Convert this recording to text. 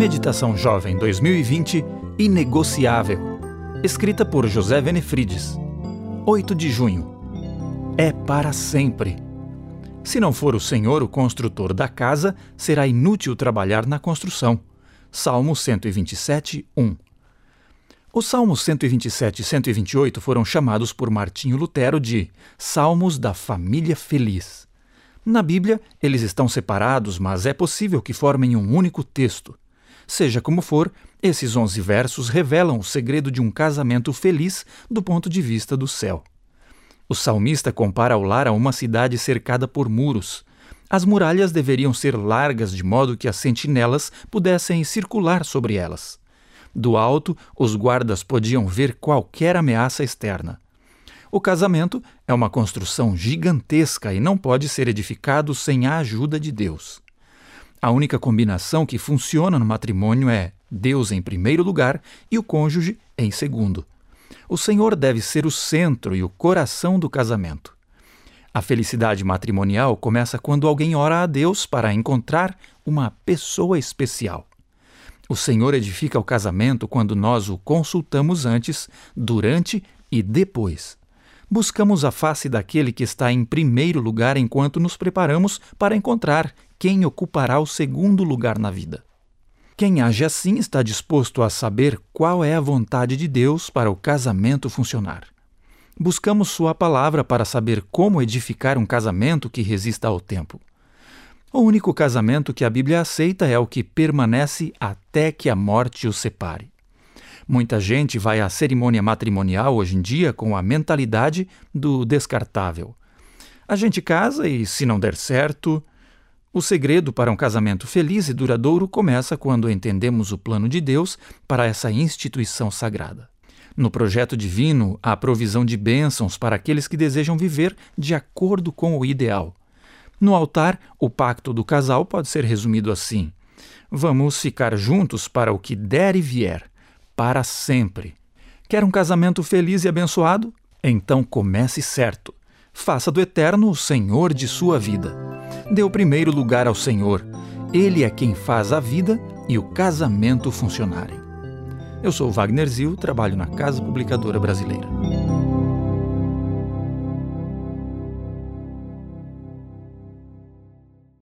Meditação Jovem 2020 Inegociável. Escrita por José Venefrides. 8 de junho. É para sempre. Se não for o Senhor o construtor da casa, será inútil trabalhar na construção. Salmo 127, 1. Os Salmos 127 e 128 foram chamados por Martinho Lutero de Salmos da Família Feliz. Na Bíblia, eles estão separados, mas é possível que formem um único texto. Seja como for, esses onze versos revelam o segredo de um casamento feliz do ponto de vista do céu. O salmista compara o lar a uma cidade cercada por muros. As muralhas deveriam ser largas de modo que as sentinelas pudessem circular sobre elas. Do alto, os guardas podiam ver qualquer ameaça externa. O casamento é uma construção gigantesca e não pode ser edificado sem a ajuda de Deus. A única combinação que funciona no matrimônio é Deus em primeiro lugar e o cônjuge em segundo. O Senhor deve ser o centro e o coração do casamento. A felicidade matrimonial começa quando alguém ora a Deus para encontrar uma pessoa especial. O Senhor edifica o casamento quando nós o consultamos antes, durante e depois. Buscamos a face daquele que está em primeiro lugar enquanto nos preparamos para encontrar quem ocupará o segundo lugar na vida. Quem age assim está disposto a saber qual é a vontade de Deus para o casamento funcionar. Buscamos Sua palavra para saber como edificar um casamento que resista ao tempo. O único casamento que a Bíblia aceita é o que permanece até que a morte os separe. Muita gente vai à cerimônia matrimonial hoje em dia com a mentalidade do descartável. A gente casa e, se não der certo. O segredo para um casamento feliz e duradouro começa quando entendemos o plano de Deus para essa instituição sagrada. No projeto divino, há provisão de bênçãos para aqueles que desejam viver de acordo com o ideal. No altar, o pacto do casal pode ser resumido assim: Vamos ficar juntos para o que der e vier, para sempre. Quer um casamento feliz e abençoado? Então comece certo. Faça do Eterno o Senhor de sua vida. Dê o primeiro lugar ao Senhor. Ele é quem faz a vida e o casamento funcionarem. Eu sou Wagner Zil, trabalho na Casa Publicadora Brasileira.